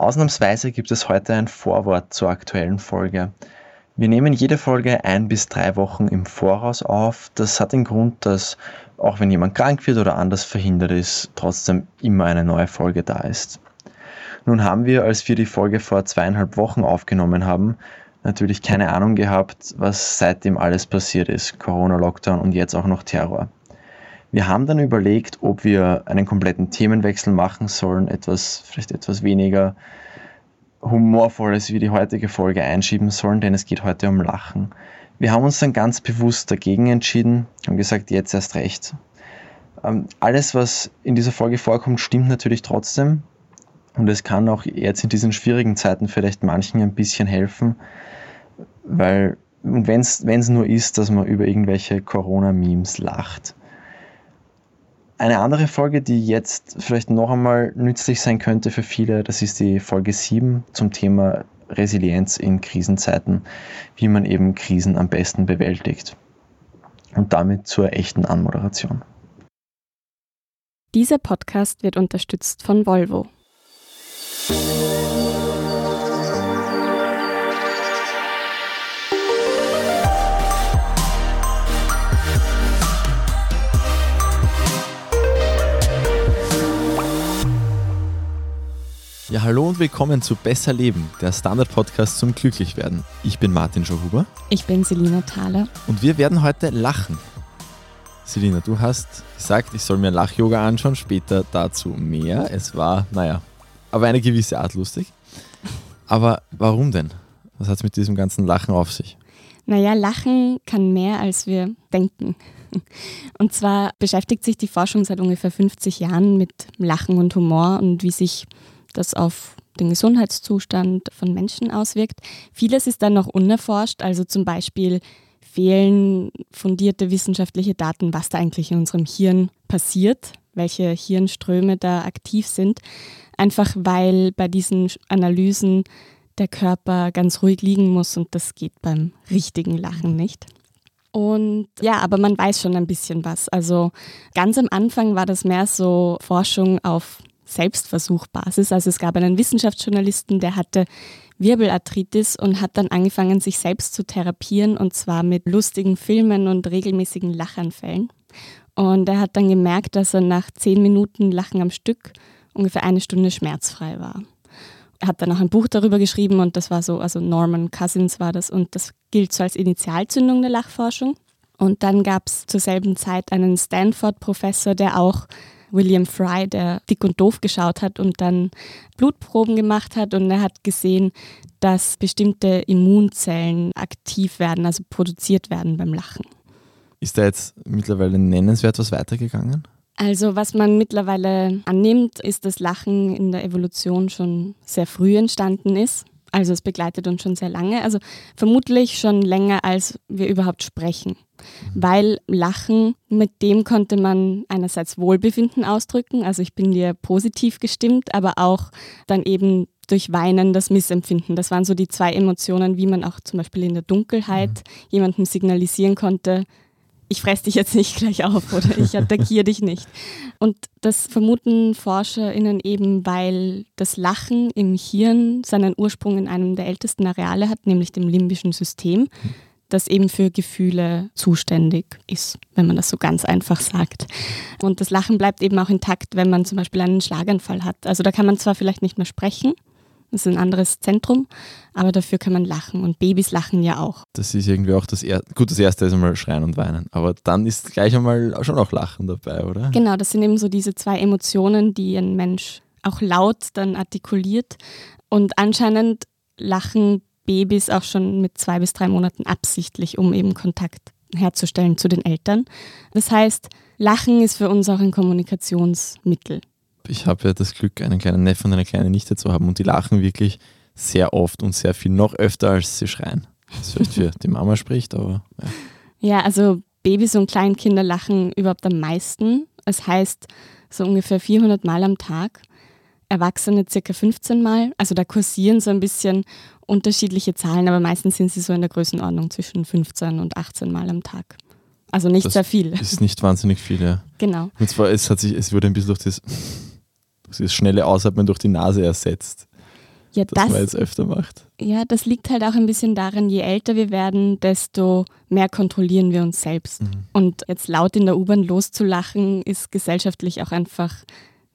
Ausnahmsweise gibt es heute ein Vorwort zur aktuellen Folge. Wir nehmen jede Folge ein bis drei Wochen im Voraus auf. Das hat den Grund, dass auch wenn jemand krank wird oder anders verhindert ist, trotzdem immer eine neue Folge da ist. Nun haben wir, als wir die Folge vor zweieinhalb Wochen aufgenommen haben, natürlich keine Ahnung gehabt, was seitdem alles passiert ist. Corona, Lockdown und jetzt auch noch Terror. Wir haben dann überlegt, ob wir einen kompletten Themenwechsel machen sollen, etwas, vielleicht etwas weniger humorvolles wie die heutige Folge einschieben sollen, denn es geht heute um Lachen. Wir haben uns dann ganz bewusst dagegen entschieden, haben gesagt, jetzt erst recht. Ähm, alles, was in dieser Folge vorkommt, stimmt natürlich trotzdem. Und es kann auch jetzt in diesen schwierigen Zeiten vielleicht manchen ein bisschen helfen, weil, und wenn es nur ist, dass man über irgendwelche Corona-Memes lacht. Eine andere Folge, die jetzt vielleicht noch einmal nützlich sein könnte für viele, das ist die Folge 7 zum Thema Resilienz in Krisenzeiten, wie man eben Krisen am besten bewältigt. Und damit zur echten Anmoderation. Dieser Podcast wird unterstützt von Volvo. Ja, hallo und willkommen zu Besser Leben, der Standard-Podcast zum Glücklichwerden. Ich bin Martin Schauhuber. Ich bin Selina Thaler. Und wir werden heute lachen. Selina, du hast gesagt, ich soll mir Lach-Yoga anschauen, später dazu mehr. Es war, naja, aber eine gewisse Art lustig. Aber warum denn? Was hat es mit diesem ganzen Lachen auf sich? Naja, Lachen kann mehr, als wir denken. Und zwar beschäftigt sich die Forschung seit ungefähr 50 Jahren mit Lachen und Humor und wie sich das auf den Gesundheitszustand von Menschen auswirkt. Vieles ist dann noch unerforscht, also zum Beispiel fehlen fundierte wissenschaftliche Daten, was da eigentlich in unserem Hirn passiert, welche Hirnströme da aktiv sind, einfach weil bei diesen Analysen der Körper ganz ruhig liegen muss und das geht beim richtigen Lachen nicht. Und ja, aber man weiß schon ein bisschen was. Also ganz am Anfang war das mehr so Forschung auf Selbstversuchbasis. Also es gab einen Wissenschaftsjournalisten, der hatte Wirbelarthritis und hat dann angefangen, sich selbst zu therapieren und zwar mit lustigen Filmen und regelmäßigen Lachanfällen. Und er hat dann gemerkt, dass er nach zehn Minuten Lachen am Stück ungefähr eine Stunde schmerzfrei war. Er hat dann auch ein Buch darüber geschrieben und das war so, also Norman Cousins war das und das gilt so als Initialzündung der Lachforschung. Und dann gab es zur selben Zeit einen Stanford-Professor, der auch William Fry, der dick und doof geschaut hat und dann Blutproben gemacht hat und er hat gesehen, dass bestimmte Immunzellen aktiv werden, also produziert werden beim Lachen. Ist da jetzt mittlerweile nennenswert was weitergegangen? Also was man mittlerweile annimmt, ist, dass Lachen in der Evolution schon sehr früh entstanden ist. Also es begleitet uns schon sehr lange, also vermutlich schon länger, als wir überhaupt sprechen. Weil Lachen, mit dem konnte man einerseits Wohlbefinden ausdrücken, also ich bin dir positiv gestimmt, aber auch dann eben durch Weinen das Missempfinden. Das waren so die zwei Emotionen, wie man auch zum Beispiel in der Dunkelheit mhm. jemandem signalisieren konnte, ich fresse dich jetzt nicht gleich auf oder ich attackiere dich nicht. Und das vermuten ForscherInnen eben, weil das Lachen im Hirn seinen Ursprung in einem der ältesten Areale hat, nämlich dem limbischen System, das eben für Gefühle zuständig ist, wenn man das so ganz einfach sagt. Und das Lachen bleibt eben auch intakt, wenn man zum Beispiel einen Schlaganfall hat. Also da kann man zwar vielleicht nicht mehr sprechen, das ist ein anderes Zentrum, aber dafür kann man lachen und Babys lachen ja auch. Das ist irgendwie auch das erste, gut, das erste ist einmal schreien und weinen, aber dann ist gleich einmal schon auch Lachen dabei, oder? Genau, das sind eben so diese zwei Emotionen, die ein Mensch auch laut dann artikuliert und anscheinend lachen Babys auch schon mit zwei bis drei Monaten absichtlich, um eben Kontakt herzustellen zu den Eltern. Das heißt, Lachen ist für uns auch ein Kommunikationsmittel ich habe ja das Glück, einen kleinen Neffen und eine kleine Nichte zu haben und die lachen wirklich sehr oft und sehr viel, noch öfter als sie schreien. Das vielleicht für die Mama spricht, aber ja. Ja, also Babys und Kleinkinder lachen überhaupt am meisten. Es heißt so ungefähr 400 Mal am Tag. Erwachsene circa 15 Mal. Also da kursieren so ein bisschen unterschiedliche Zahlen, aber meistens sind sie so in der Größenordnung zwischen 15 und 18 Mal am Tag. Also nicht das sehr viel. Ist nicht wahnsinnig viel, ja. Genau. Und zwar, es, hat sich, es wurde ein bisschen durch das das schnelle Ausatmen durch die Nase ersetzt. ja, dass das, man jetzt öfter macht. Ja, das liegt halt auch ein bisschen daran, je älter wir werden, desto mehr kontrollieren wir uns selbst. Mhm. Und jetzt laut in der U-Bahn loszulachen, ist gesellschaftlich auch einfach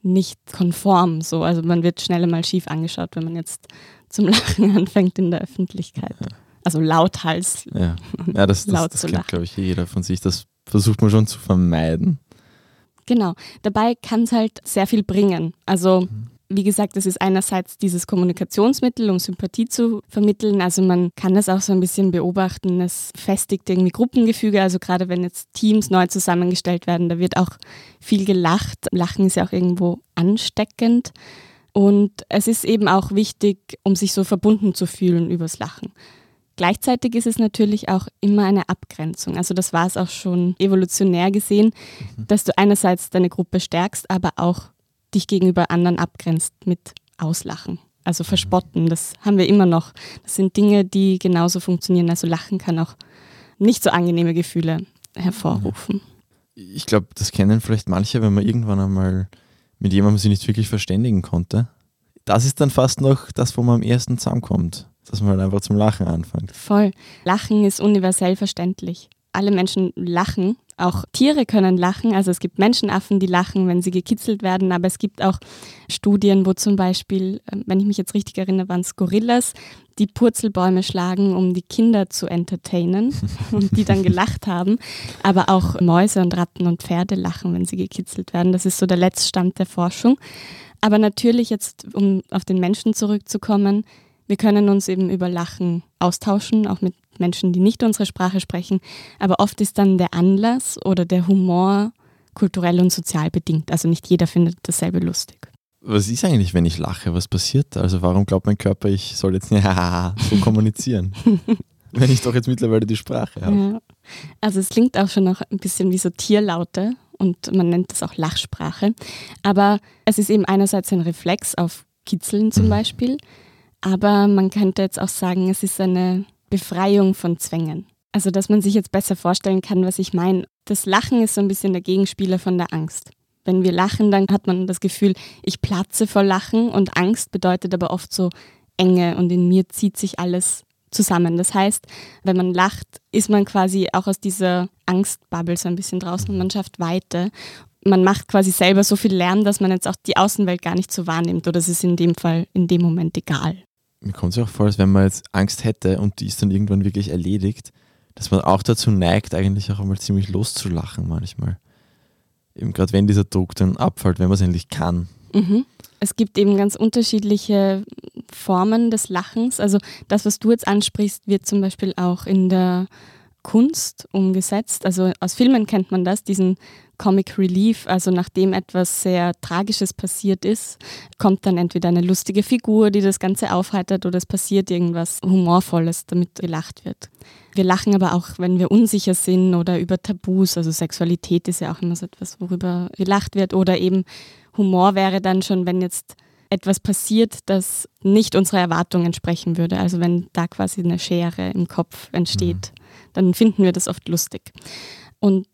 nicht konform. So. Also man wird schneller mal schief angeschaut, wenn man jetzt zum Lachen anfängt in der Öffentlichkeit. Ja. Also lauthals. Ja, ja das, das, laut das kennt, glaube ich, jeder von sich. Das versucht man schon zu vermeiden. Genau. Dabei kann es halt sehr viel bringen. Also mhm wie gesagt, das ist einerseits dieses Kommunikationsmittel, um Sympathie zu vermitteln. Also man kann das auch so ein bisschen beobachten. Es festigt irgendwie Gruppengefüge. Also gerade wenn jetzt Teams neu zusammengestellt werden, da wird auch viel gelacht. Lachen ist ja auch irgendwo ansteckend. Und es ist eben auch wichtig, um sich so verbunden zu fühlen übers Lachen. Gleichzeitig ist es natürlich auch immer eine Abgrenzung. Also das war es auch schon evolutionär gesehen, mhm. dass du einerseits deine Gruppe stärkst, aber auch dich gegenüber anderen abgrenzt mit Auslachen. Also verspotten, das haben wir immer noch. Das sind Dinge, die genauso funktionieren. Also Lachen kann auch nicht so angenehme Gefühle hervorrufen. Ich glaube, das kennen vielleicht manche, wenn man irgendwann einmal mit jemandem sich nicht wirklich verständigen konnte. Das ist dann fast noch das, wo man am ersten zusammenkommt, dass man halt einfach zum Lachen anfängt. Voll. Lachen ist universell verständlich. Alle Menschen lachen auch Tiere können lachen. Also es gibt Menschenaffen, die lachen, wenn sie gekitzelt werden. Aber es gibt auch Studien, wo zum Beispiel, ähm, wenn ich mich jetzt richtig erinnere, waren es Gorillas, die Purzelbäume schlagen, um die Kinder zu entertainen und die dann gelacht haben. Aber auch Mäuse und Ratten und Pferde lachen, wenn sie gekitzelt werden. Das ist so der Letztstand der Forschung. Aber natürlich jetzt, um auf den Menschen zurückzukommen, wir können uns eben über Lachen austauschen, auch mit Menschen, die nicht unsere Sprache sprechen. Aber oft ist dann der Anlass oder der Humor kulturell und sozial bedingt. Also nicht jeder findet dasselbe lustig. Was ist eigentlich, wenn ich lache? Was passiert? Also warum glaubt mein Körper, ich soll jetzt nicht so kommunizieren? wenn ich doch jetzt mittlerweile die Sprache habe. Ja. Also es klingt auch schon noch ein bisschen wie so Tierlaute und man nennt das auch Lachsprache. Aber es ist eben einerseits ein Reflex auf Kitzeln zum mhm. Beispiel, aber man könnte jetzt auch sagen, es ist eine Befreiung von Zwängen. Also, dass man sich jetzt besser vorstellen kann, was ich meine. Das Lachen ist so ein bisschen der Gegenspieler von der Angst. Wenn wir lachen, dann hat man das Gefühl, ich platze vor Lachen und Angst bedeutet aber oft so Enge und in mir zieht sich alles zusammen. Das heißt, wenn man lacht, ist man quasi auch aus dieser Angstbubble so ein bisschen draußen und man schafft Weite. Man macht quasi selber so viel Lärm, dass man jetzt auch die Außenwelt gar nicht so wahrnimmt oder es ist in dem Fall in dem Moment egal mir kommt es auch vor, als wenn man jetzt Angst hätte und die ist dann irgendwann wirklich erledigt, dass man auch dazu neigt, eigentlich auch einmal ziemlich loszulachen manchmal. Eben gerade wenn dieser Druck dann abfällt, wenn man es endlich kann. Mhm. Es gibt eben ganz unterschiedliche Formen des Lachens. Also das, was du jetzt ansprichst, wird zum Beispiel auch in der Kunst umgesetzt. Also aus Filmen kennt man das, diesen Comic Relief, also nachdem etwas sehr Tragisches passiert ist, kommt dann entweder eine lustige Figur, die das Ganze aufheitert, oder es passiert irgendwas Humorvolles, damit gelacht wird. Wir lachen aber auch, wenn wir unsicher sind oder über Tabus, also Sexualität ist ja auch immer so etwas, worüber gelacht wird, oder eben Humor wäre dann schon, wenn jetzt etwas passiert, das nicht unserer Erwartung entsprechen würde. Also wenn da quasi eine Schere im Kopf entsteht, mhm. Dann finden wir das oft lustig. Und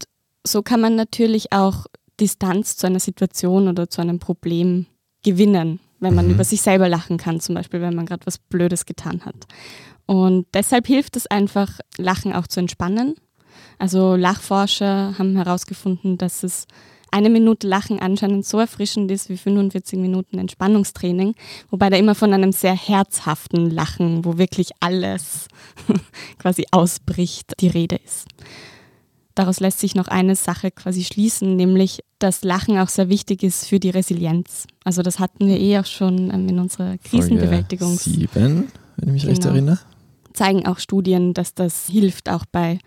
so kann man natürlich auch Distanz zu einer Situation oder zu einem Problem gewinnen, wenn man mhm. über sich selber lachen kann, zum Beispiel, wenn man gerade was Blödes getan hat. Und deshalb hilft es einfach, Lachen auch zu entspannen. Also Lachforscher haben herausgefunden, dass es eine Minute Lachen anscheinend so erfrischend ist wie 45 Minuten Entspannungstraining, wobei da immer von einem sehr herzhaften Lachen, wo wirklich alles quasi ausbricht, die Rede ist. Daraus lässt sich noch eine Sache quasi schließen, nämlich dass Lachen auch sehr wichtig ist für die Resilienz. Also das hatten wir eh auch schon ähm, in unserer Krisenbewältigung. Sieben, wenn ich mich genau. recht erinnere. Zeigen auch Studien, dass das hilft, auch bei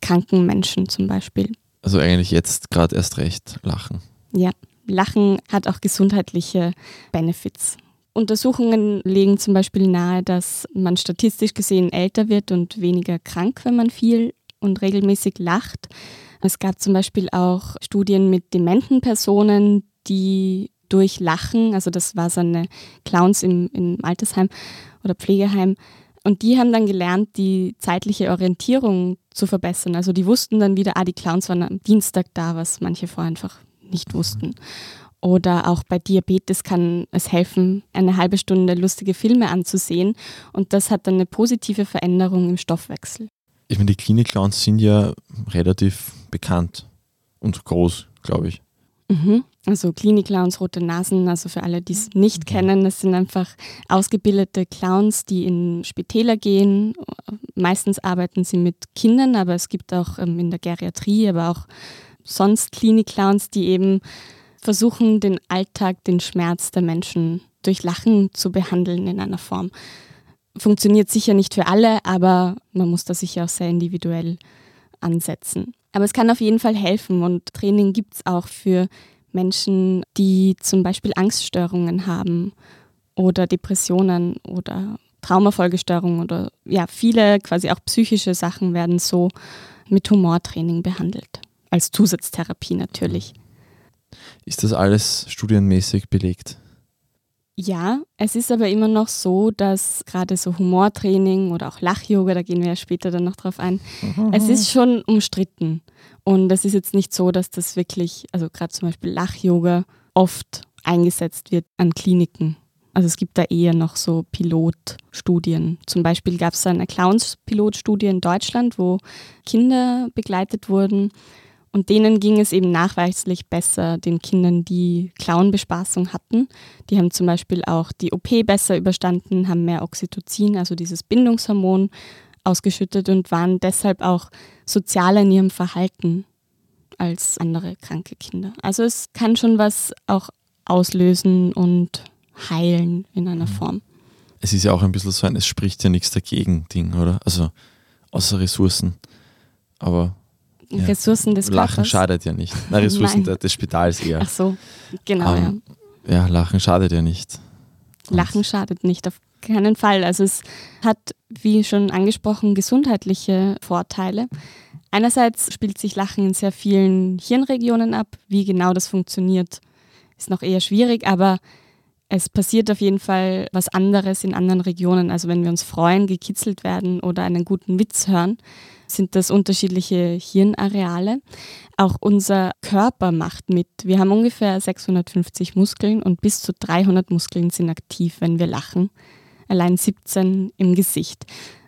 kranken Menschen zum Beispiel. Also eigentlich jetzt gerade erst recht Lachen. Ja, Lachen hat auch gesundheitliche Benefits. Untersuchungen legen zum Beispiel nahe, dass man statistisch gesehen älter wird und weniger krank, wenn man viel und regelmäßig lacht. Es gab zum Beispiel auch Studien mit dementen Personen, die durch Lachen, also das war so eine Clowns im, im Altersheim oder Pflegeheim, und die haben dann gelernt, die zeitliche Orientierung zu verbessern. Also die wussten dann wieder, ah, die Clowns waren am Dienstag da, was manche vorher einfach nicht wussten. Oder auch bei Diabetes kann es helfen, eine halbe Stunde lustige Filme anzusehen. Und das hat dann eine positive Veränderung im Stoffwechsel. Ich meine, die Klinik-Clowns sind ja relativ bekannt und groß, glaube ich. Mhm. Also Klinik-Clowns, rote Nasen, also für alle, die es nicht mhm. kennen, das sind einfach ausgebildete Clowns, die in Spitäler gehen. Meistens arbeiten sie mit Kindern, aber es gibt auch ähm, in der Geriatrie, aber auch sonst Klinik-Clowns, die eben versuchen, den Alltag, den Schmerz der Menschen durch Lachen zu behandeln in einer Form. Funktioniert sicher nicht für alle, aber man muss da sicher auch sehr individuell ansetzen. Aber es kann auf jeden Fall helfen und Training gibt es auch für Menschen, die zum Beispiel Angststörungen haben oder Depressionen oder Traumafolgestörungen oder ja, viele quasi auch psychische Sachen werden so mit Humortraining behandelt. Als Zusatztherapie natürlich. Ist das alles studienmäßig belegt? Ja, es ist aber immer noch so, dass gerade so Humortraining oder auch Lach-Yoga, da gehen wir ja später dann noch drauf ein, mhm. es ist schon umstritten. Und es ist jetzt nicht so, dass das wirklich, also gerade zum Beispiel Lach-Yoga oft eingesetzt wird an Kliniken. Also es gibt da eher noch so Pilotstudien. Zum Beispiel gab es eine Clowns-Pilotstudie in Deutschland, wo Kinder begleitet wurden und denen ging es eben nachweislich besser, den Kindern, die Clownbespaßung hatten. Die haben zum Beispiel auch die OP besser überstanden, haben mehr Oxytocin, also dieses Bindungshormon, ausgeschüttet und waren deshalb auch sozialer in ihrem Verhalten als andere kranke Kinder. Also es kann schon was auch auslösen und heilen in einer mhm. Form. Es ist ja auch ein bisschen so ein, es spricht ja nichts dagegen Ding, oder? Also außer Ressourcen. Aber ja. Ressourcen des Körpers. Lachen schadet ja nicht. Na, Ressourcen des Spitals eher. Ach so, genau. Ähm, ja. ja, Lachen schadet ja nicht. Und Lachen schadet nicht, auf keinen Fall. Also es hat, wie schon angesprochen, gesundheitliche Vorteile. Einerseits spielt sich Lachen in sehr vielen Hirnregionen ab. Wie genau das funktioniert, ist noch eher schwierig, aber es passiert auf jeden Fall was anderes in anderen Regionen. Also wenn wir uns freuen, gekitzelt werden oder einen guten Witz hören, sind das unterschiedliche Hirnareale. Auch unser Körper macht mit. Wir haben ungefähr 650 Muskeln und bis zu 300 Muskeln sind aktiv, wenn wir lachen. Allein 17 im Gesicht.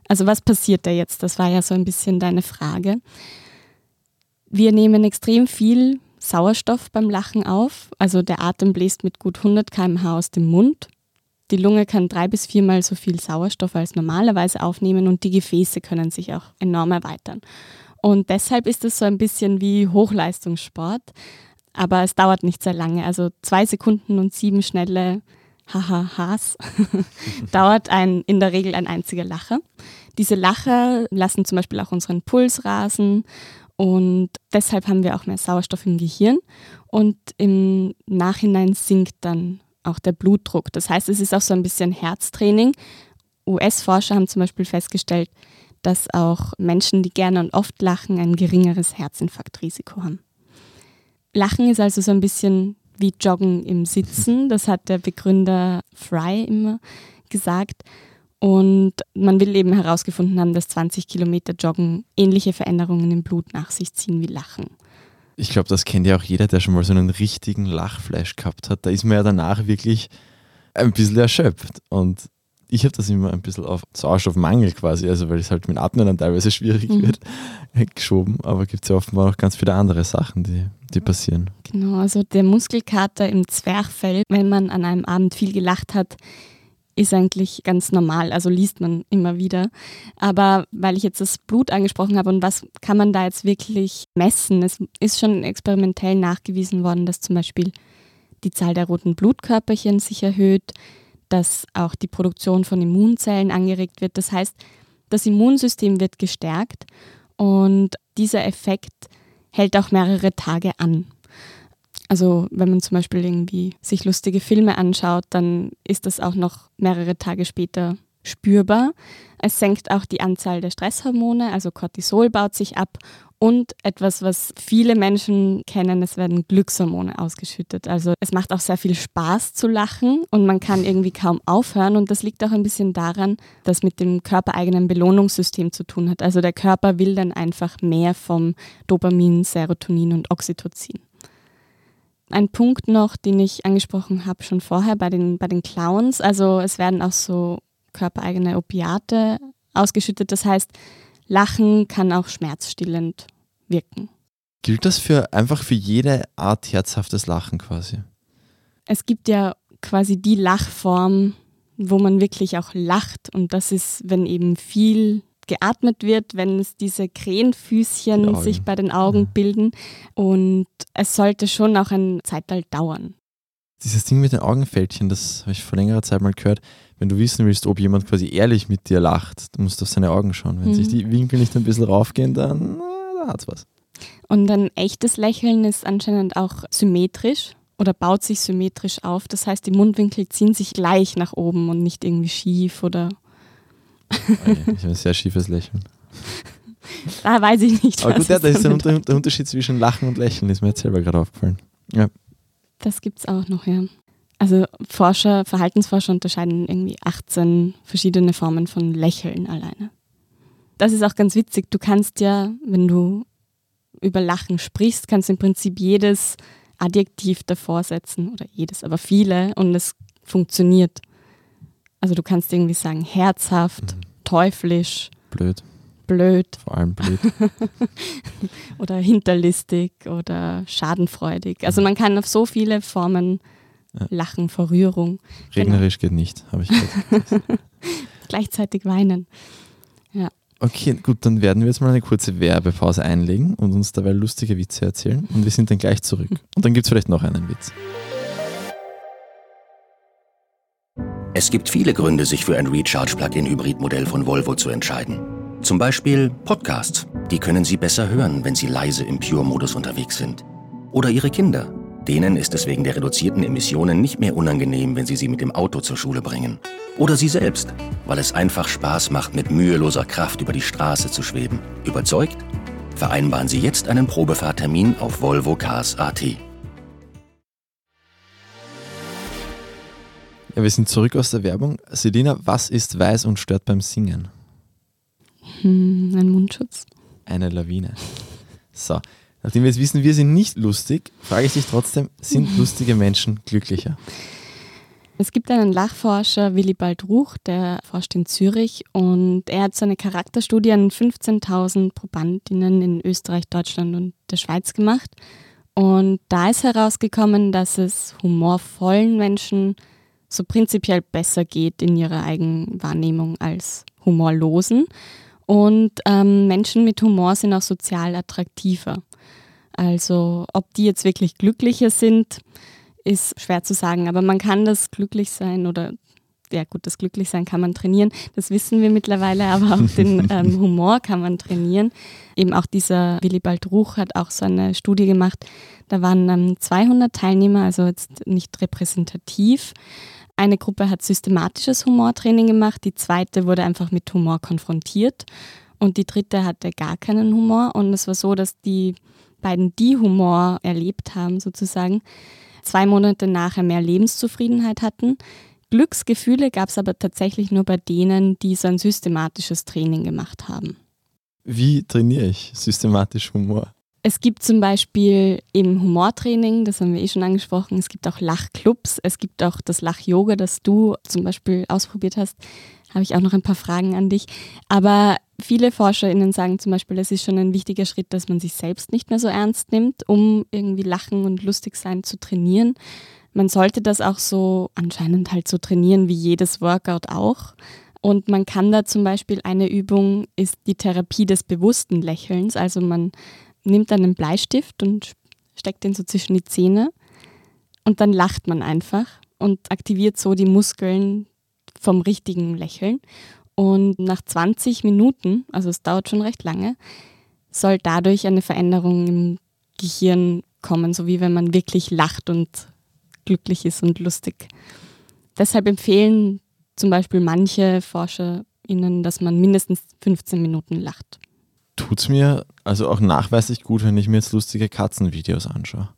Also was passiert da jetzt? Das war ja so ein bisschen deine Frage. Wir nehmen extrem viel Sauerstoff beim Lachen auf. Also der Atem bläst mit gut 100 km/h aus dem Mund die Lunge kann drei bis viermal so viel Sauerstoff als normalerweise aufnehmen und die Gefäße können sich auch enorm erweitern. Und deshalb ist es so ein bisschen wie Hochleistungssport, aber es dauert nicht sehr lange. Also zwei Sekunden und sieben schnelle Haha-Has dauert ein, in der Regel ein einziger Lacher. Diese Lacher lassen zum Beispiel auch unseren Puls rasen und deshalb haben wir auch mehr Sauerstoff im Gehirn und im Nachhinein sinkt dann auch der Blutdruck. Das heißt, es ist auch so ein bisschen Herztraining. US-Forscher haben zum Beispiel festgestellt, dass auch Menschen, die gerne und oft lachen, ein geringeres Herzinfarktrisiko haben. Lachen ist also so ein bisschen wie Joggen im Sitzen. Das hat der Begründer Fry immer gesagt. Und man will eben herausgefunden haben, dass 20 Kilometer Joggen ähnliche Veränderungen im Blut nach sich ziehen wie Lachen. Ich glaube, das kennt ja auch jeder, der schon mal so einen richtigen Lachfleisch gehabt hat. Da ist man ja danach wirklich ein bisschen erschöpft. Und ich habe das immer ein bisschen auf Sauerstoffmangel quasi, also weil es halt mit Atmen dann teilweise schwierig mhm. wird, geschoben. Aber gibt es ja offenbar auch ganz viele andere Sachen, die, die passieren. Genau, also der Muskelkater im Zwerchfell, wenn man an einem Abend viel gelacht hat, ist eigentlich ganz normal, also liest man immer wieder. Aber weil ich jetzt das Blut angesprochen habe und was kann man da jetzt wirklich messen? Es ist schon experimentell nachgewiesen worden, dass zum Beispiel die Zahl der roten Blutkörperchen sich erhöht, dass auch die Produktion von Immunzellen angeregt wird. Das heißt, das Immunsystem wird gestärkt und dieser Effekt hält auch mehrere Tage an. Also wenn man zum Beispiel irgendwie sich lustige Filme anschaut, dann ist das auch noch mehrere Tage später spürbar. Es senkt auch die Anzahl der Stresshormone, also Cortisol baut sich ab und etwas, was viele Menschen kennen, es werden Glückshormone ausgeschüttet. Also es macht auch sehr viel Spaß zu lachen und man kann irgendwie kaum aufhören und das liegt auch ein bisschen daran, dass mit dem körpereigenen Belohnungssystem zu tun hat. Also der Körper will dann einfach mehr vom Dopamin, Serotonin und Oxytocin. Ein Punkt noch, den ich angesprochen habe schon vorher bei den, bei den Clowns. Also es werden auch so körpereigene Opiate ausgeschüttet. Das heißt, Lachen kann auch schmerzstillend wirken. Gilt das für einfach für jede Art herzhaftes Lachen quasi? Es gibt ja quasi die Lachform, wo man wirklich auch lacht. Und das ist, wenn eben viel geatmet wird, wenn es diese Krähenfüßchen sich bei den Augen ja. bilden. Und es sollte schon auch ein Zeitalter dauern. Dieses Ding mit den Augenfältchen, das habe ich vor längerer Zeit mal gehört. Wenn du wissen willst, ob jemand quasi ehrlich mit dir lacht, du musst auf seine Augen schauen. Wenn mhm. sich die Winkel nicht ein bisschen raufgehen, dann da hat's was. Und ein echtes Lächeln ist anscheinend auch symmetrisch oder baut sich symmetrisch auf. Das heißt, die Mundwinkel ziehen sich gleich nach oben und nicht irgendwie schief oder. Ich habe ein sehr schiefes Lächeln. Da weiß ich nicht. Aber gut, ja, da ist der, der, Unterschied zwischen Lachen und Lächeln, ist mir jetzt selber gerade aufgefallen. Ja. Das gibt es auch noch, ja. Also Forscher, Verhaltensforscher unterscheiden irgendwie 18 verschiedene Formen von Lächeln alleine. Das ist auch ganz witzig. Du kannst ja, wenn du über Lachen sprichst, kannst du im Prinzip jedes Adjektiv davor setzen oder jedes, aber viele und es funktioniert. Also du kannst irgendwie sagen herzhaft, mhm. teuflisch, blöd. Blöd. Vor allem blöd. oder hinterlistig oder schadenfreudig. Also man kann auf so viele Formen ja. lachen vor Rührung. Regnerisch genau. geht nicht, habe ich gehört. Gleichzeitig weinen. Okay, gut, dann werden wir jetzt mal eine kurze Werbepause einlegen und uns dabei lustige Witze erzählen. Und wir sind dann gleich zurück. Und dann gibt es vielleicht noch einen Witz. Es gibt viele Gründe, sich für ein Recharge-Plug-in-Hybrid-Modell von Volvo zu entscheiden. Zum Beispiel Podcasts. Die können Sie besser hören, wenn Sie leise im Pure-Modus unterwegs sind. Oder Ihre Kinder. Denen ist es wegen der reduzierten Emissionen nicht mehr unangenehm, wenn Sie sie mit dem Auto zur Schule bringen. Oder Sie selbst, weil es einfach Spaß macht, mit müheloser Kraft über die Straße zu schweben. Überzeugt? Vereinbaren Sie jetzt einen Probefahrtermin auf Volvo Cars AT. Ja, wir sind zurück aus der Werbung. Selina, was ist weiß und stört beim Singen? Hm, ein Mundschutz. Eine Lawine. So, Nachdem wir jetzt wissen, wir sind nicht lustig, frage ich dich trotzdem, sind lustige Menschen glücklicher? Es gibt einen Lachforscher, Willibald Ruch, der forscht in Zürich und er hat seine Charakterstudie an 15.000 Probandinnen in Österreich, Deutschland und der Schweiz gemacht. Und da ist herausgekommen, dass es humorvollen Menschen so prinzipiell besser geht in ihrer Eigenwahrnehmung als humorlosen. Und ähm, Menschen mit Humor sind auch sozial attraktiver. Also ob die jetzt wirklich glücklicher sind, ist schwer zu sagen. Aber man kann das glücklich sein oder ja gut, das Glücklichsein kann man trainieren, das wissen wir mittlerweile, aber auch den ähm, Humor kann man trainieren. Eben auch dieser Willibald Ruch hat auch so eine Studie gemacht, da waren ähm, 200 Teilnehmer, also jetzt nicht repräsentativ. Eine Gruppe hat systematisches Humortraining gemacht, die zweite wurde einfach mit Humor konfrontiert und die dritte hatte gar keinen Humor und es war so, dass die beiden, die Humor erlebt haben, sozusagen, zwei Monate nachher mehr Lebenszufriedenheit hatten. Glücksgefühle gab es aber tatsächlich nur bei denen, die so ein systematisches Training gemacht haben. Wie trainiere ich systematisch Humor? Es gibt zum Beispiel eben Humortraining, das haben wir eh schon angesprochen. Es gibt auch Lachclubs, es gibt auch das Lach-Yoga, das du zum Beispiel ausprobiert hast. Habe ich auch noch ein paar Fragen an dich. Aber viele ForscherInnen sagen zum Beispiel, es ist schon ein wichtiger Schritt, dass man sich selbst nicht mehr so ernst nimmt, um irgendwie Lachen und lustig sein zu trainieren. Man sollte das auch so anscheinend halt so trainieren wie jedes Workout auch. Und man kann da zum Beispiel eine Übung ist die Therapie des bewussten Lächelns. Also man nimmt einen Bleistift und steckt den so zwischen die Zähne und dann lacht man einfach und aktiviert so die Muskeln vom richtigen Lächeln. Und nach 20 Minuten, also es dauert schon recht lange, soll dadurch eine Veränderung im Gehirn kommen, so wie wenn man wirklich lacht und glücklich ist und lustig. Deshalb empfehlen zum Beispiel manche ForscherInnen, dass man mindestens 15 Minuten lacht. Tut es mir also auch nachweislich gut, wenn ich mir jetzt lustige Katzenvideos anschaue?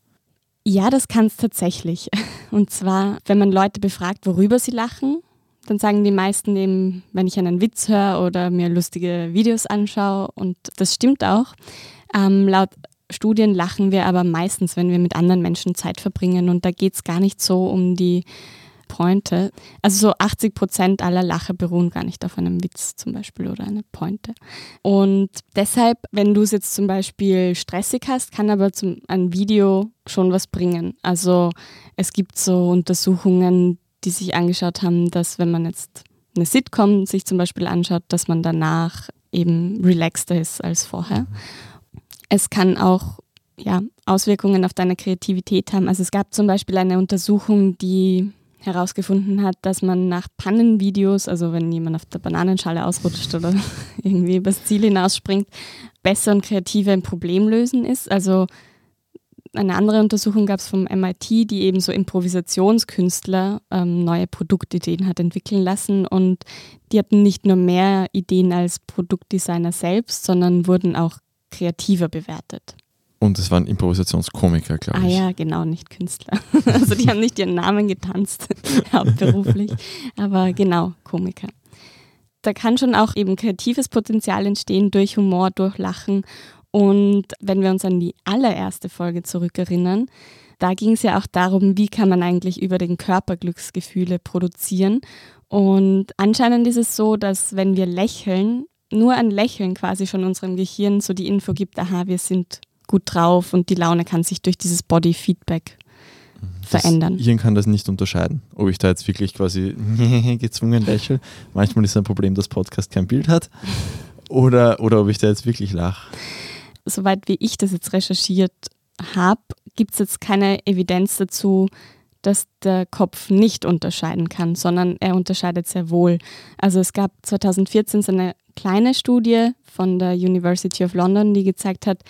Ja, das kann es tatsächlich. Und zwar, wenn man Leute befragt, worüber sie lachen, dann sagen die meisten eben, wenn ich einen Witz höre oder mir lustige Videos anschaue. Und das stimmt auch. Ähm, laut Studien lachen wir aber meistens, wenn wir mit anderen Menschen Zeit verbringen. Und da geht es gar nicht so um die Pointe. Also so 80 Prozent aller Lacher beruhen gar nicht auf einem Witz zum Beispiel oder einer Pointe. Und deshalb, wenn du es jetzt zum Beispiel stressig hast, kann aber zum, ein Video schon was bringen. Also es gibt so Untersuchungen, die sich angeschaut haben, dass wenn man jetzt eine Sitcom sich zum Beispiel anschaut, dass man danach eben relaxter ist als vorher. Es kann auch ja, Auswirkungen auf deine Kreativität haben. Also es gab zum Beispiel eine Untersuchung, die herausgefunden hat, dass man nach Pannenvideos, also wenn jemand auf der Bananenschale ausrutscht oder irgendwie übers Ziel hinausspringt, besser und kreativer im Problemlösen ist. Also eine andere Untersuchung gab es vom MIT, die eben so Improvisationskünstler ähm, neue Produktideen hat entwickeln lassen und die hatten nicht nur mehr Ideen als Produktdesigner selbst, sondern wurden auch kreativer bewertet. Und es waren Improvisationskomiker, glaube ich. Ah ja, genau, nicht Künstler. Also die haben nicht ihren Namen getanzt, hauptberuflich, aber genau, Komiker. Da kann schon auch eben kreatives Potenzial entstehen durch Humor, durch Lachen. Und wenn wir uns an die allererste Folge zurückerinnern, da ging es ja auch darum, wie kann man eigentlich über den Körper Glücksgefühle produzieren. Und anscheinend ist es so, dass wenn wir lächeln, nur ein Lächeln quasi schon unserem Gehirn so die Info gibt, aha, wir sind gut drauf und die Laune kann sich durch dieses Body-Feedback verändern. Das Hirn kann das nicht unterscheiden, ob ich da jetzt wirklich quasi gezwungen lächle. Manchmal ist ein Problem, dass Podcast kein Bild hat oder, oder ob ich da jetzt wirklich lache. Soweit wie ich das jetzt recherchiert habe, gibt es jetzt keine Evidenz dazu, dass der Kopf nicht unterscheiden kann, sondern er unterscheidet sehr wohl. Also es gab 2014 so eine kleine Studie von der University of London, die gezeigt hat,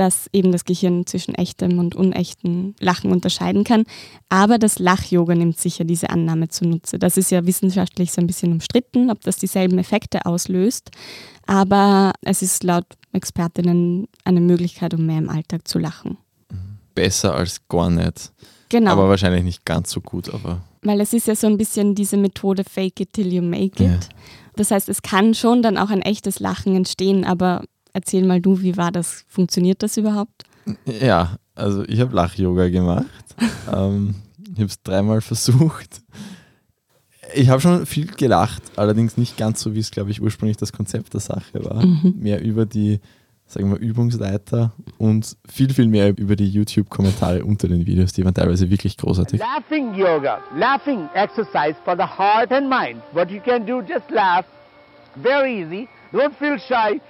dass eben das Gehirn zwischen echtem und unechtem Lachen unterscheiden kann. Aber das Lach-Yoga nimmt sicher diese Annahme zunutze. Das ist ja wissenschaftlich so ein bisschen umstritten, ob das dieselben Effekte auslöst. Aber es ist laut Expertinnen eine Möglichkeit, um mehr im Alltag zu lachen. Besser als gar nicht. Genau. Aber wahrscheinlich nicht ganz so gut, aber. Weil es ist ja so ein bisschen diese Methode Fake it till you make it. Ja. Das heißt, es kann schon dann auch ein echtes Lachen entstehen, aber erzähl mal du, wie war das? Funktioniert das überhaupt? Ja, also ich habe Lach-Yoga gemacht. ähm, ich habe es dreimal versucht. Ich habe schon viel gelacht, allerdings nicht ganz so, wie es, glaube ich, ursprünglich das Konzept der Sache war. Mhm. Mehr über die, sagen wir, Übungsleiter und viel, viel mehr über die YouTube-Kommentare unter den Videos, die waren teilweise wirklich großartig. Laughing Yoga, laughing exercise for the heart and mind. What you can do, just laugh. Very easy. Don't feel shy.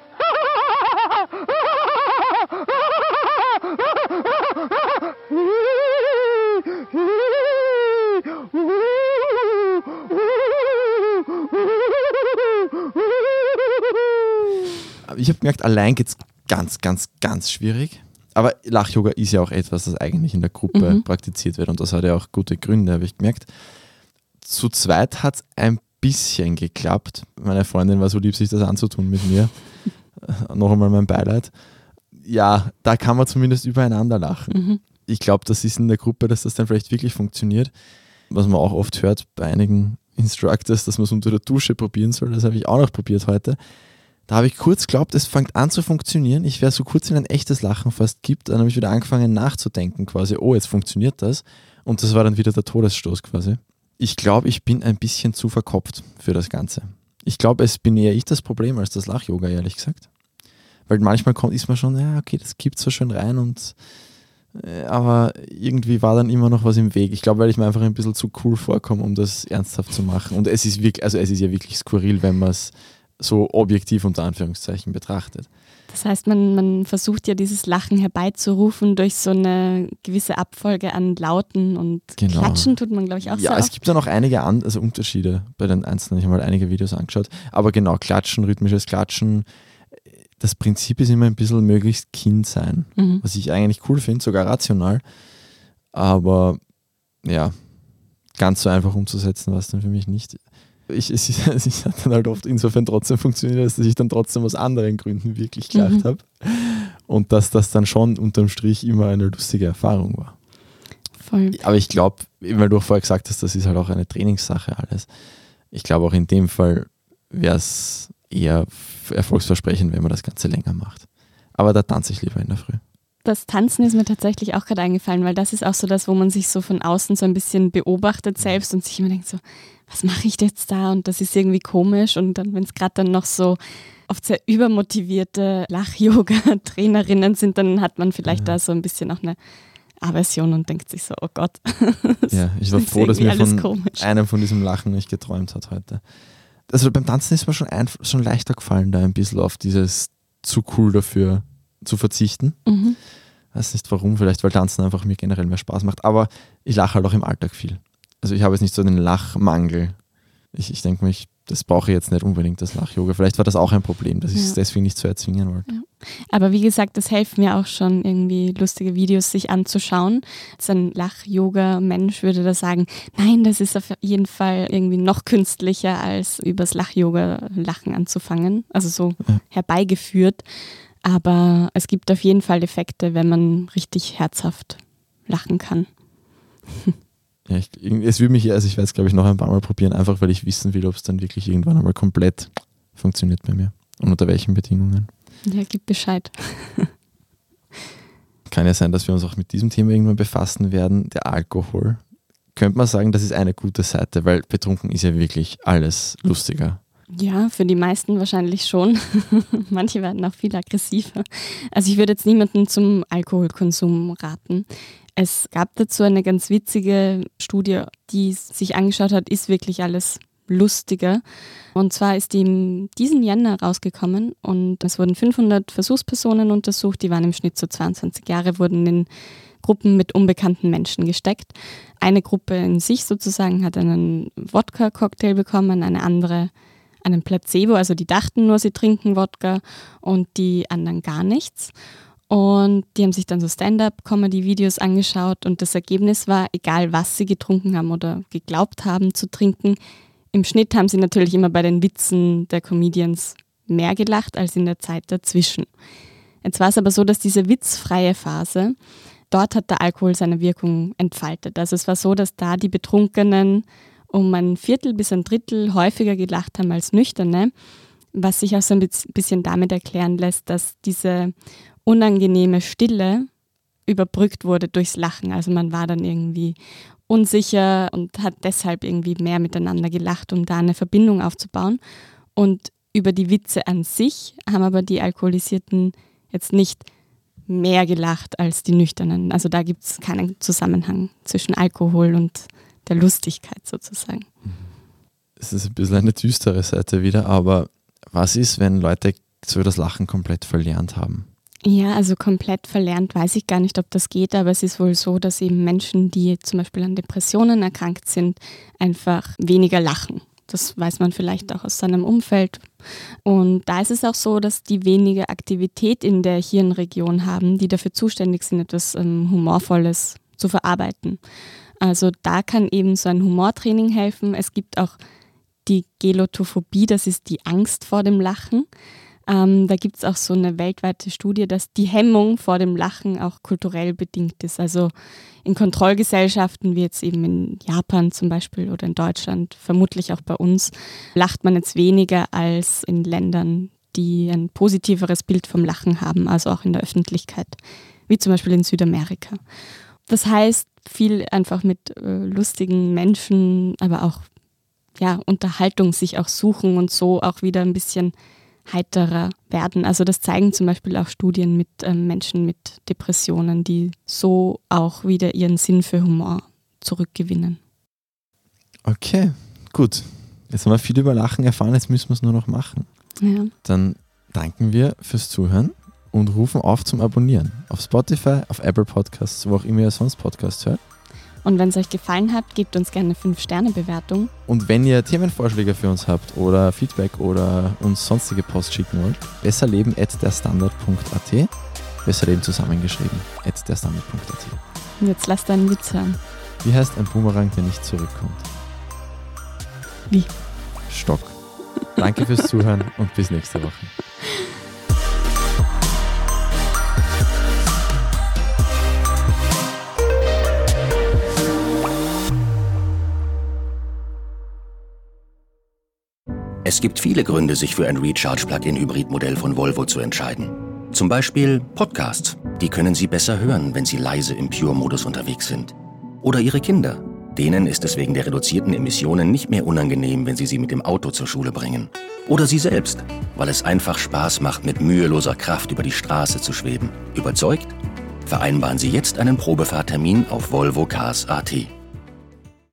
Ich habe gemerkt, allein geht es ganz, ganz, ganz schwierig. Aber Lach-Yoga ist ja auch etwas, das eigentlich in der Gruppe mhm. praktiziert wird und das hat ja auch gute Gründe, habe ich gemerkt. Zu zweit hat es ein bisschen geklappt. Meine Freundin war so lieb, sich das anzutun mit mir. noch einmal mein Beileid. Ja, da kann man zumindest übereinander lachen. Mhm. Ich glaube, das ist in der Gruppe, dass das dann vielleicht wirklich funktioniert. Was man auch oft hört bei einigen Instructors, dass man es unter der Dusche probieren soll. Das habe ich auch noch probiert heute. Da habe ich kurz geglaubt, es fängt an zu funktionieren. Ich wäre so kurz in ein echtes Lachen fast gibt. Dann habe ich wieder angefangen nachzudenken, quasi, oh, jetzt funktioniert das. Und das war dann wieder der Todesstoß quasi. Ich glaube, ich bin ein bisschen zu verkopft für das Ganze. Ich glaube, es bin eher ich das Problem als das Lach-Yoga, ehrlich gesagt. Weil manchmal kommt, ist man schon, ja, okay, das kippt so schön rein und äh, aber irgendwie war dann immer noch was im Weg. Ich glaube, weil ich mir einfach ein bisschen zu cool vorkomme, um das ernsthaft zu machen. Und es ist wirklich, also es ist ja wirklich skurril, wenn man es so objektiv unter Anführungszeichen betrachtet. Das heißt, man, man versucht ja dieses Lachen herbeizurufen durch so eine gewisse Abfolge an Lauten und genau. Klatschen tut man, glaube ich, auch Ja, es gibt ja noch einige an, also Unterschiede bei den einzelnen. Ich habe mal einige Videos angeschaut. Aber genau, Klatschen, rhythmisches Klatschen. Das Prinzip ist immer ein bisschen möglichst Kind sein, mhm. was ich eigentlich cool finde, sogar rational. Aber ja, ganz so einfach umzusetzen war es dann für mich nicht ich, es, es hat dann halt oft insofern trotzdem funktioniert, dass ich dann trotzdem aus anderen Gründen wirklich gelacht mhm. habe. Und dass das dann schon unterm Strich immer eine lustige Erfahrung war. Voll. Aber ich glaube, weil du auch vorher gesagt hast, das ist halt auch eine Trainingssache alles. Ich glaube auch in dem Fall wäre es eher erfolgsversprechend, wenn man das Ganze länger macht. Aber da tanze ich lieber in der Früh. das Tanzen ist mir tatsächlich auch gerade eingefallen, weil das ist auch so das, wo man sich so von außen so ein bisschen beobachtet selbst und sich immer denkt so, was mache ich jetzt da? Und das ist irgendwie komisch. Und dann, wenn es gerade dann noch so oft sehr übermotivierte Lach-Yoga-Trainerinnen sind, dann hat man vielleicht ja. da so ein bisschen auch eine Aversion und denkt sich so, oh Gott. ja, ich war froh, dass mir von komisch. einem von diesem Lachen nicht geträumt hat heute. Also beim Tanzen ist mir schon, ein, schon leichter gefallen, da ein bisschen auf dieses zu cool dafür zu verzichten. Mhm. Weiß nicht warum, vielleicht weil Tanzen einfach mir generell mehr Spaß macht, aber ich lache halt auch im Alltag viel. Also ich habe jetzt nicht so den Lachmangel. Ich, ich denke mir, ich das brauche ich jetzt nicht unbedingt, das Lach-Yoga. Vielleicht war das auch ein Problem, dass ich es deswegen nicht so erzwingen wollte. Ja. Aber wie gesagt, das hilft mir auch schon, irgendwie lustige Videos sich anzuschauen. So ein Lach-Yoga-Mensch würde da sagen, nein, das ist auf jeden Fall irgendwie noch künstlicher, als übers Lach-Yoga Lachen anzufangen. Also so ja. herbeigeführt. Aber es gibt auf jeden Fall Effekte, wenn man richtig herzhaft lachen kann. Ja, ich, es würde mich, also ich werde es glaube ich noch ein paar Mal probieren, einfach weil ich wissen will, ob es dann wirklich irgendwann einmal komplett funktioniert bei mir und unter welchen Bedingungen. Ja, gib Bescheid. Kann ja sein, dass wir uns auch mit diesem Thema irgendwann befassen werden, der Alkohol. Könnte man sagen, das ist eine gute Seite, weil betrunken ist ja wirklich alles lustiger. Ja, für die meisten wahrscheinlich schon. Manche werden auch viel aggressiver. Also ich würde jetzt niemanden zum Alkoholkonsum raten. Es gab dazu eine ganz witzige Studie, die sich angeschaut hat, ist wirklich alles lustiger. Und zwar ist die in diesem Jänner rausgekommen und es wurden 500 Versuchspersonen untersucht, die waren im Schnitt so 22 Jahre, wurden in Gruppen mit unbekannten Menschen gesteckt. Eine Gruppe in sich sozusagen hat einen Wodka-Cocktail bekommen, eine andere einen Placebo, also die dachten nur, sie trinken Wodka und die anderen gar nichts. Und die haben sich dann so Stand-up-Comedy-Videos angeschaut und das Ergebnis war, egal was sie getrunken haben oder geglaubt haben zu trinken, im Schnitt haben sie natürlich immer bei den Witzen der Comedians mehr gelacht als in der Zeit dazwischen. Jetzt war es aber so, dass diese witzfreie Phase, dort hat der Alkohol seine Wirkung entfaltet. Also es war so, dass da die Betrunkenen um ein Viertel bis ein Drittel häufiger gelacht haben als Nüchterne, was sich auch so ein bisschen damit erklären lässt, dass diese unangenehme Stille überbrückt wurde durchs Lachen. Also man war dann irgendwie unsicher und hat deshalb irgendwie mehr miteinander gelacht, um da eine Verbindung aufzubauen. Und über die Witze an sich haben aber die Alkoholisierten jetzt nicht mehr gelacht als die Nüchternen. Also da gibt es keinen Zusammenhang zwischen Alkohol und der Lustigkeit sozusagen. Es ist ein bisschen eine düstere Seite wieder, aber was ist, wenn Leute so das Lachen komplett verlernt haben? Ja, also komplett verlernt weiß ich gar nicht, ob das geht, aber es ist wohl so, dass eben Menschen, die zum Beispiel an Depressionen erkrankt sind, einfach weniger lachen. Das weiß man vielleicht auch aus seinem Umfeld. Und da ist es auch so, dass die weniger Aktivität in der Hirnregion haben, die dafür zuständig sind, etwas ähm, Humorvolles zu verarbeiten. Also da kann eben so ein Humortraining helfen. Es gibt auch die Gelotophobie, das ist die Angst vor dem Lachen. Ähm, da gibt es auch so eine weltweite Studie, dass die Hemmung vor dem Lachen auch kulturell bedingt ist. Also in Kontrollgesellschaften wie jetzt eben in Japan zum Beispiel oder in Deutschland, vermutlich auch bei uns, lacht man jetzt weniger als in Ländern, die ein positiveres Bild vom Lachen haben, also auch in der Öffentlichkeit, wie zum Beispiel in Südamerika. Das heißt, viel einfach mit äh, lustigen Menschen, aber auch ja, Unterhaltung sich auch suchen und so auch wieder ein bisschen heiterer werden. Also das zeigen zum Beispiel auch Studien mit ähm, Menschen mit Depressionen, die so auch wieder ihren Sinn für Humor zurückgewinnen. Okay, gut. Jetzt haben wir viel über Lachen erfahren, jetzt müssen wir es nur noch machen. Ja. Dann danken wir fürs Zuhören und rufen auf zum Abonnieren. Auf Spotify, auf Apple Podcasts, wo auch immer ihr sonst Podcasts hört. Und wenn es euch gefallen hat, gebt uns gerne eine 5-Sterne-Bewertung. Und wenn ihr Themenvorschläge für uns habt oder Feedback oder uns sonstige Post schicken wollt, besserleben.derstandard.at Besserleben zusammengeschrieben, at derstandard.at Und jetzt lasst einen Witz hören. Wie heißt ein Boomerang, der nicht zurückkommt? Wie? Stock. Danke fürs Zuhören und bis nächste Woche. Es gibt viele Gründe, sich für ein Recharge-Plug-in-Hybrid-Modell von Volvo zu entscheiden. Zum Beispiel Podcasts, die können Sie besser hören, wenn Sie leise im Pure-Modus unterwegs sind. Oder Ihre Kinder, denen ist es wegen der reduzierten Emissionen nicht mehr unangenehm, wenn Sie sie mit dem Auto zur Schule bringen. Oder Sie selbst, weil es einfach Spaß macht, mit müheloser Kraft über die Straße zu schweben. Überzeugt? Vereinbaren Sie jetzt einen Probefahrtermin auf Volvo Cars AT.